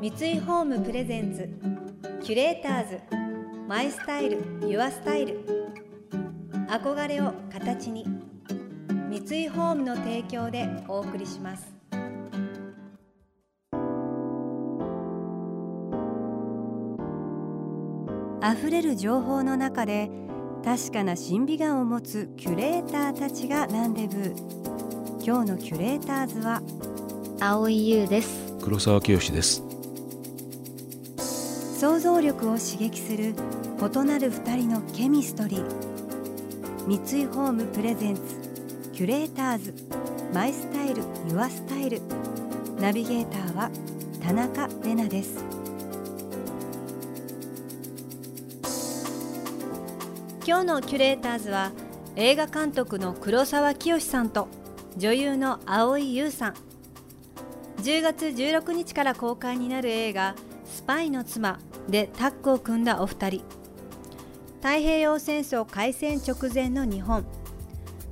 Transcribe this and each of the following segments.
三井ホームプレゼンツキュレーターズマイスタイルユアスタイル。憧れを形に三井ホームの提供でお送りします。溢れる情報の中で確かな審美眼を持つキュレーターたちがランデブー。今日のキュレーターズは青井優です。黒沢清です。想像力を刺激する異なる二人のケミストリー。三井ホームプレゼンツキュレーターズ。マイスタイルユアスタイル。ナビゲーターは田中れなです。今日のキュレーターズは映画監督の黒沢清さんと女優の蒼井優さん。10月16日から公開になる映画「スパイの妻」でタッグを組んだお二人。太平洋戦争開戦直前の日本。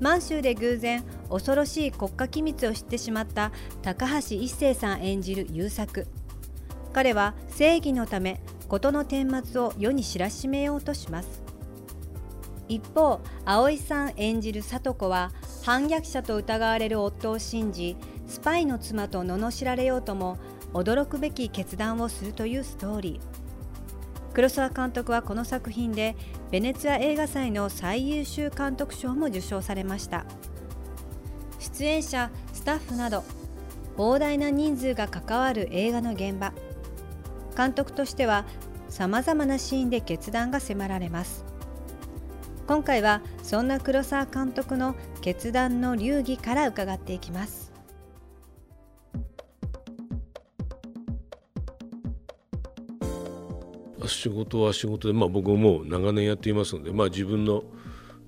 満州で偶然恐ろしい国家機密を知ってしまった高橋一生さん演じる優作。彼は正義のため事の顛末を世に知らしめようとします。一方葵さん演じる聡子は反逆者と疑われる夫を信じスパイの妻と罵られようとも驚くべき決断をするというストーリー。黒沢監督はこの作品でベネツィア映画祭の最優秀監督賞も受賞されました。出演者スタッフなど膨大な人数が関わる映画の現場。監督としてはさまざまなシーンで決断が迫られます。今回はそんな黒沢監督の決断の流儀から伺っていきます。仕事は仕事で、まあ、僕も長年やっていますので、まあ、自分の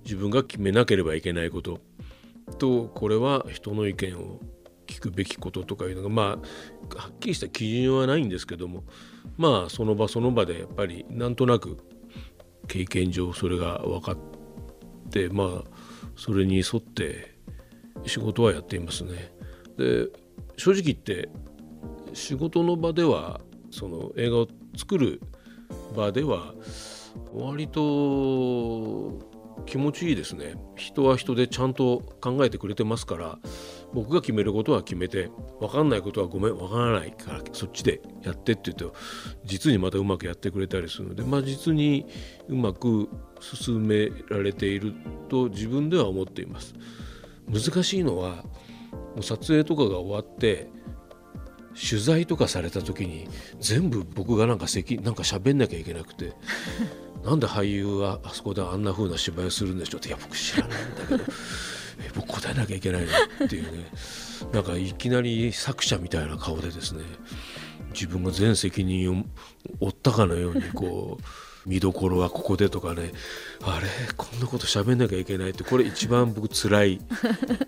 自分が決めなければいけないこととこれは人の意見を聞くべきこととかいうのがまあはっきりした基準はないんですけどもまあその場その場でやっぱりなんとなく経験上それが分かってまあそれに沿って仕事はやっていますね。で正直言って仕事の場ではその映画を作る場では割と気持ちいいですね。人は人でちゃんと考えてくれてますから僕が決めることは決めて分かんないことはごめん分からないからそっちでやってって言うと実にまたうまくやってくれたりするのでまあ実にうまく進められていると自分では思っています。難しいのはもう撮影とかが終わって取材とかされた時に全部僕がなんか席なんか喋んなきゃいけなくて なんで俳優はあそこであんな風な芝居をするんでしょうっていや僕知らないんだけど え僕答えなきゃいけないの？っていうねなんかいきなり作者みたいな顔でですね自分が全責任を負ったかのようにこう 見どころはここでとかねあれこんなこと喋んなきゃいけないってこれ一番僕辛い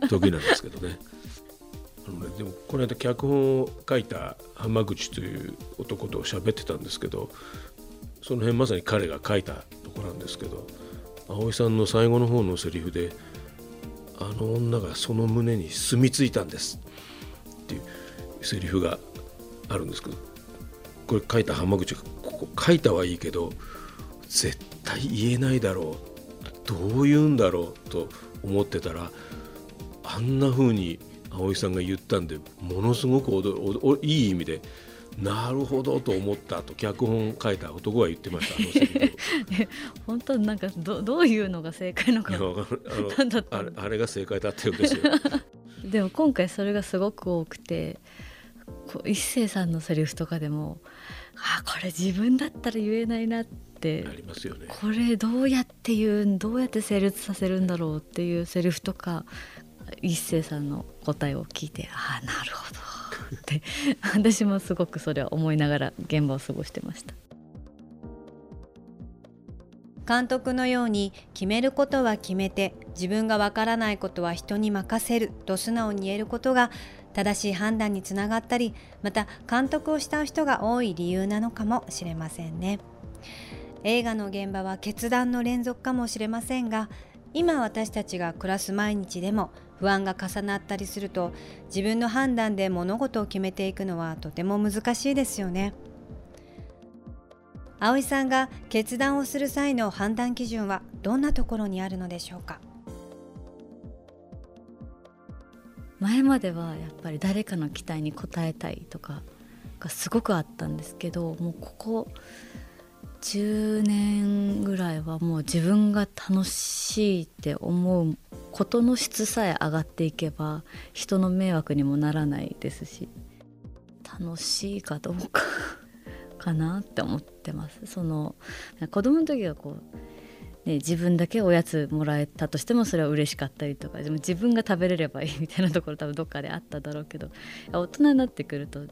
時なんですけどね。でもこの間脚本を書いた浜口という男と喋ってたんですけどその辺まさに彼が書いたとこなんですけど葵さんの最後の方のセリフで「あの女がその胸に住み着いたんです」っていうセリフがあるんですけどこれ書いた浜口がここ書いたはいいけど絶対言えないだろうどう言うんだろうと思ってたらあんな風に葵さんが言ったんでものすごくいい意味でなるほどと思ったと脚本書いた男が言ってました 本当なんかどどういうのが正解のか。あれあれが正解だったようですよ。でも今回それがすごく多くて一星さんのセリフとかでもあこれ自分だったら言えないなって。ありますよね。これどうやって言うどうやって成立させるんだろうっていうセリフとか一星さんの答えを聞いてああなるほど。って私もすごくそれは思いながら現場を過ごしてました。監督のように決めることは決めて自分がわからないことは人に任せると素直に言えることが正しい判断につながったりまた監督をした人が多い理由なのかもしれませんね。映画の現場は決断の連続かもしれませんが今私たちが暮らす毎日でも不安が重なったりすると自分の判断で物事を決めていくのはとても難しいですよね。葵さんが決断をする際の判断基準はどんなところにあるのでしょうか？前まではやっぱり誰かの期待に応えたいとかがすごくあったんですけどもうここ10年ぐらいはもう自分が楽しいって思うことの質さえ上がっていけば人の迷惑にもならないですし楽しいかどうかかなって思ってます。その子供の時はこう、ね、自分だけおやつもらえたとしてもそれは嬉しかったりとかでも自分が食べれればいいみたいなところ多分どっかであっただろうけど大人になってくると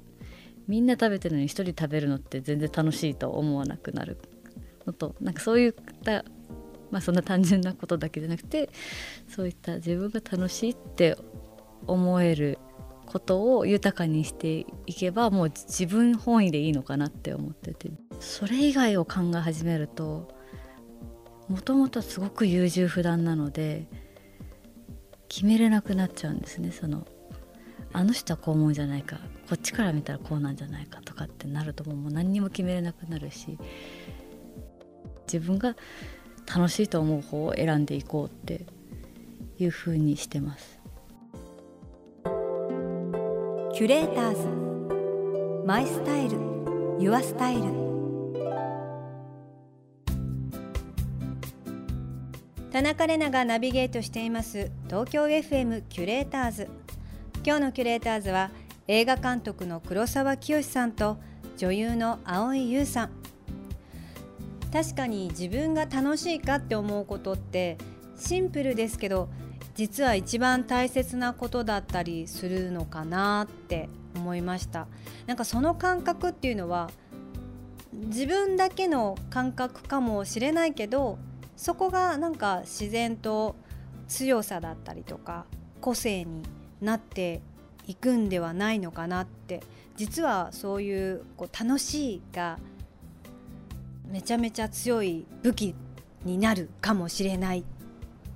みんな食べてるのに1人食べるのって全然楽しいと思わなくなる。のとなんかそういったまあそんな単純なことだけじゃなくてそういった自分が楽しいって思えることを豊かにしていけばもう自分本位でいいのかなって思ってて。それ以外を考え始めるともともとすごく優柔不断なので決めれなくなっちゃうんですね。そのあの人はこう思うじゃないかこっちから見たらこうなんじゃないかとかってなるともう何にも決めれなくなるし自分が楽しいと思う方を選んでいこうっていうふうにしてます。キュレーターズ。マイスタイル。ユアスタイル。田中れながナビゲートしています。東京 FM キュレーターズ。今日のキュレーターズは映画監督の黒沢清さんと女優の蒼井優さん。確かに自分が楽しいかって思うことってシンプルですけど実は一番大切なことだったりするのかなって思いました。なんかその感覚っていうのは自分だけの感覚かもしれないけどそこがなんか自然と強さだったりとか個性になっていくんではないのかなって実はそういうこう楽しいがめちゃめちゃ強い武器になるかもしれない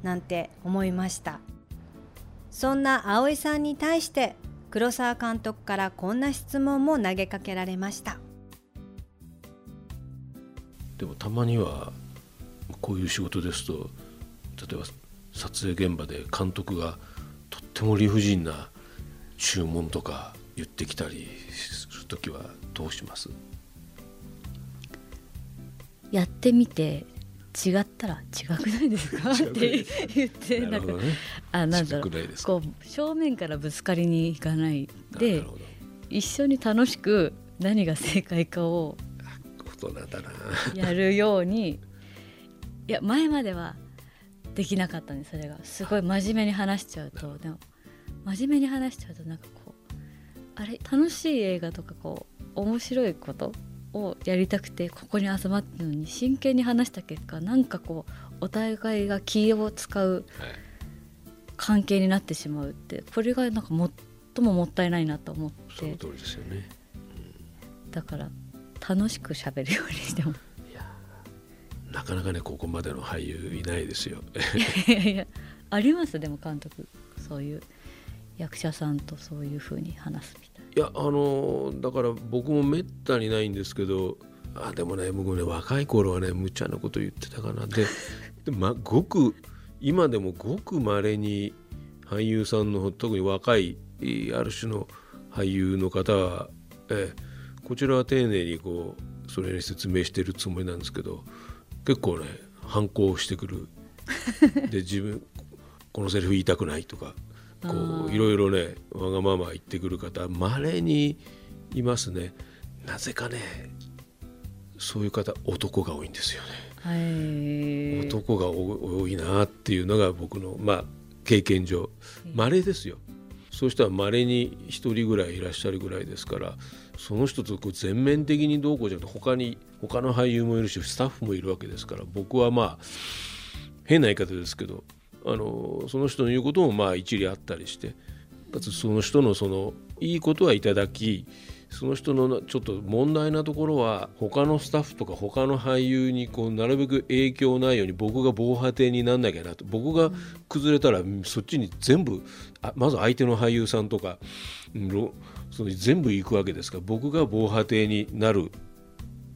なんて思いました。そんな葵さんに対して黒沢監督からこんな質問も投げかけられました。でもたまにはこういう仕事ですと例えば撮影現場で監督がとっても理不尽な注文とか言ってきたりする時はどうします？やってみて違ったら違くないですか？って言ってなるほどね。あなんだろう。こう正面からぶつかりに行かないで一緒に楽しく何が正解かをやるようにいや前まではできなかったんですそれが。すごい真面目に話しちゃうと。でも真面目に話しちゃうとなんかこうあれ？楽しい映画とかこう面白いこと？をやりたくてここに集まってるのに真剣に話した結果なんかこうお互いが気を使うはい。関係になってしまうってこれがなんか最ももったいないなと思って。その通りですよね。だから楽しく喋るようにしてます。なかなかねここまでの俳優いないですよ。いやいやありますでも監督。そういう役者さんとそういう風に話すみたいいやあのだから僕もめったにないんですけどあでもね僕ね若い頃はね無茶なこと言ってたかな。でで、ま、ごく今でもごくまれに俳優さんの特に若いある種の俳優の方は、えこちらは丁寧にこうそれに説明してるつもりなんですけど結構ね反抗してくる。で自分このセリフ言いたくないとか。こういろいろねわがまま言ってくる方まれにいますね。なぜかねそういう方男が多いんですよね、はい男が多多いなっていうのが僕のまあ経験上まれですよ。そういう人はまれに1人ぐらいいらっしゃるぐらいですからその人とこう全面的にどうこうじゃなくて他に他の俳優もいるしスタッフもいるわけですから僕はまあ変な言い方ですけどあのその人の言うこともまあ一理あったりしてかつその人のそのいいことはいただきその人のちょっと問題なところは他のスタッフとか他の俳優にこうなるべく影響ないように僕が防波堤になんなきゃなと僕が崩れたらそっちに全部あまず相手の俳優さんとかその全部行くわけですから僕が防波堤になる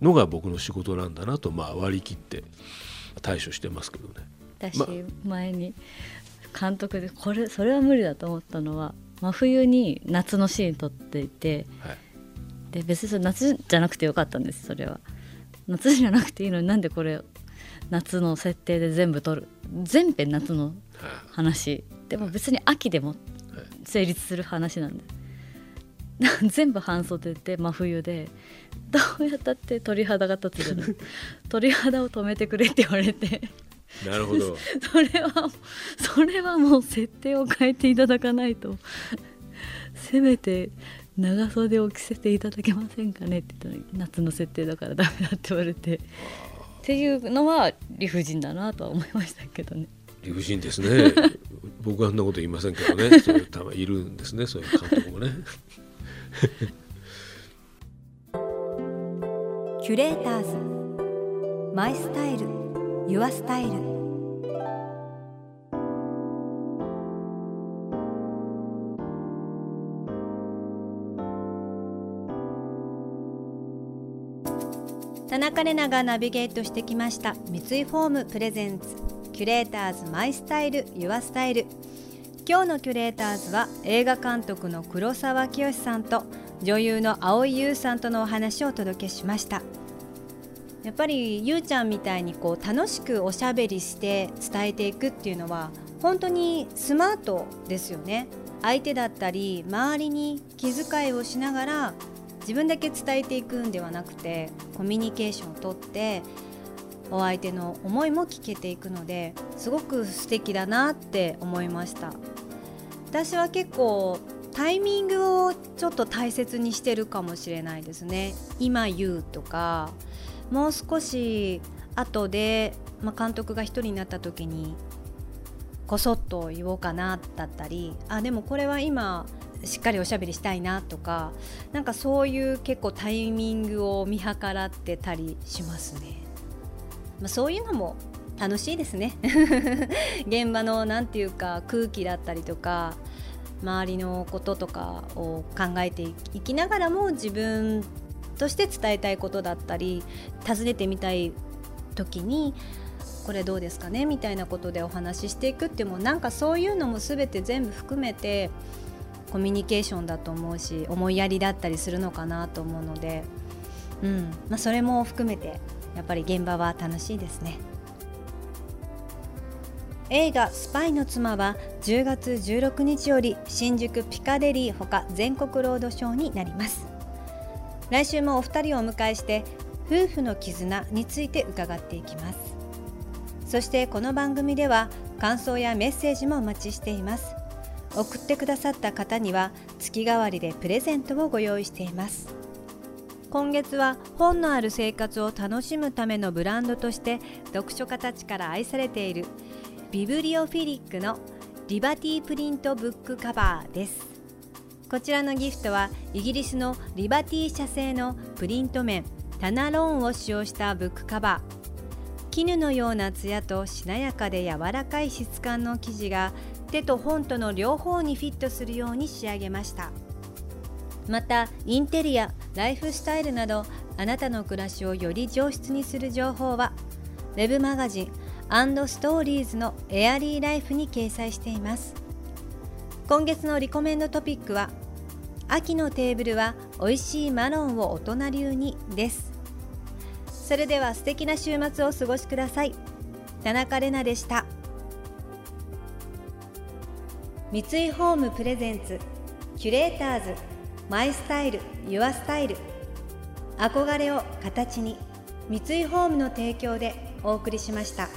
のが僕の仕事なんだなとまあ割り切って対処してますけどね。私、前に監督でこれそれは無理だと思ったのは真冬に夏のシーン撮っていて、はい、で別にそれ夏じゃなくてよかったんですそれは。夏じゃなくていいのになんでこれ夏の設定で全部撮る全編夏の話。でも別に秋でも成立する話なんで。全部半袖で真冬でどうやったって鳥肌が立つじゃない。鳥肌を止めてくれって言われてなるほど。それはそれはもう設定を変えていただかないと。せめて長袖を着せていただけませんかねって言ったら夏の設定だからダメだって言われて。っていうのは理不尽だなとは思いましたけどね。理不尽ですね。僕はあんなこと言いませんけどね。そういう多分いるんですね。そういう監督もね。キュレーターズ。 My Style Your Style 田中麗奈がナビゲートしてきました。三井ホーム presents。キュレーターズ My Style。Your Style 今日のキュレーターズは映画監督の黒沢清さんと女優の蒼井優さんとのお話をお届けしました。やっぱりゆうちゃんみたいにこう楽しくおしゃべりして伝えていくっていうのは本当にスマートですよね。相手だったり周りに気遣いをしながら自分だけ伝えていくんではなくてコミュニケーションをとってお相手の思いも聞けていくのですごく素敵だなって思いました。私は結構タイミングをちょっと大切にしてるかもしれないですね。今言うとかもう少し後で、まあ、監督が1人になった時にこそっと言おうかなだったりあでもこれは今しっかりおしゃべりしたいなとかなんかそういう結構タイミングを見計らってたりしますね。まあ、そういうのも楽しいですね 現場の何て言うか空気だったりとか周りのこととかを考えていきながらも自分として伝えたいことだったり尋ねてみたい時にこれどうですかね？みたいなことでお話ししていくっていうもなんかそういうのも全て全部含めてコミュニケーションだと思うし思いやりだったりするのかなと思うので、うん。まあ、それも含めてやっぱり現場は楽しいですね。映画「スパイの妻」は10月16日より新宿ピカデリーほか全国ロードショーになります。来週もお二人をお迎えして夫婦の絆について伺っていきます。そしてこの番組では感想やメッセージもお待ちしています。送ってくださった方には月替わりでプレゼントをご用意しています。今月は本のある生活を楽しむためのブランドとして読書家たちから愛されているビブリオフィリックのリバティプリントブックカバーです。こちらのギフトはイギリスのリバティ社製のプリント面タナローンを使用したブックカバー。絹のようなツヤとしなやかで柔らかい質感の生地が手と本との両方にフィットするように仕上げました。またインテリアライフスタイルなどあなたの暮らしをより上質にする情報は web マガジンストーリーズのエアリーライフに掲載しています。今月のリコメンドトピックは秋のテーブルは美味しいマロンを大人流にです。それでは素敵な週末をお過ごしください。田中れなでした。三井ホームプレゼンツキュレーターズマイスタイルユアスタイル。憧れを形に三井ホームの提供でお送りしました。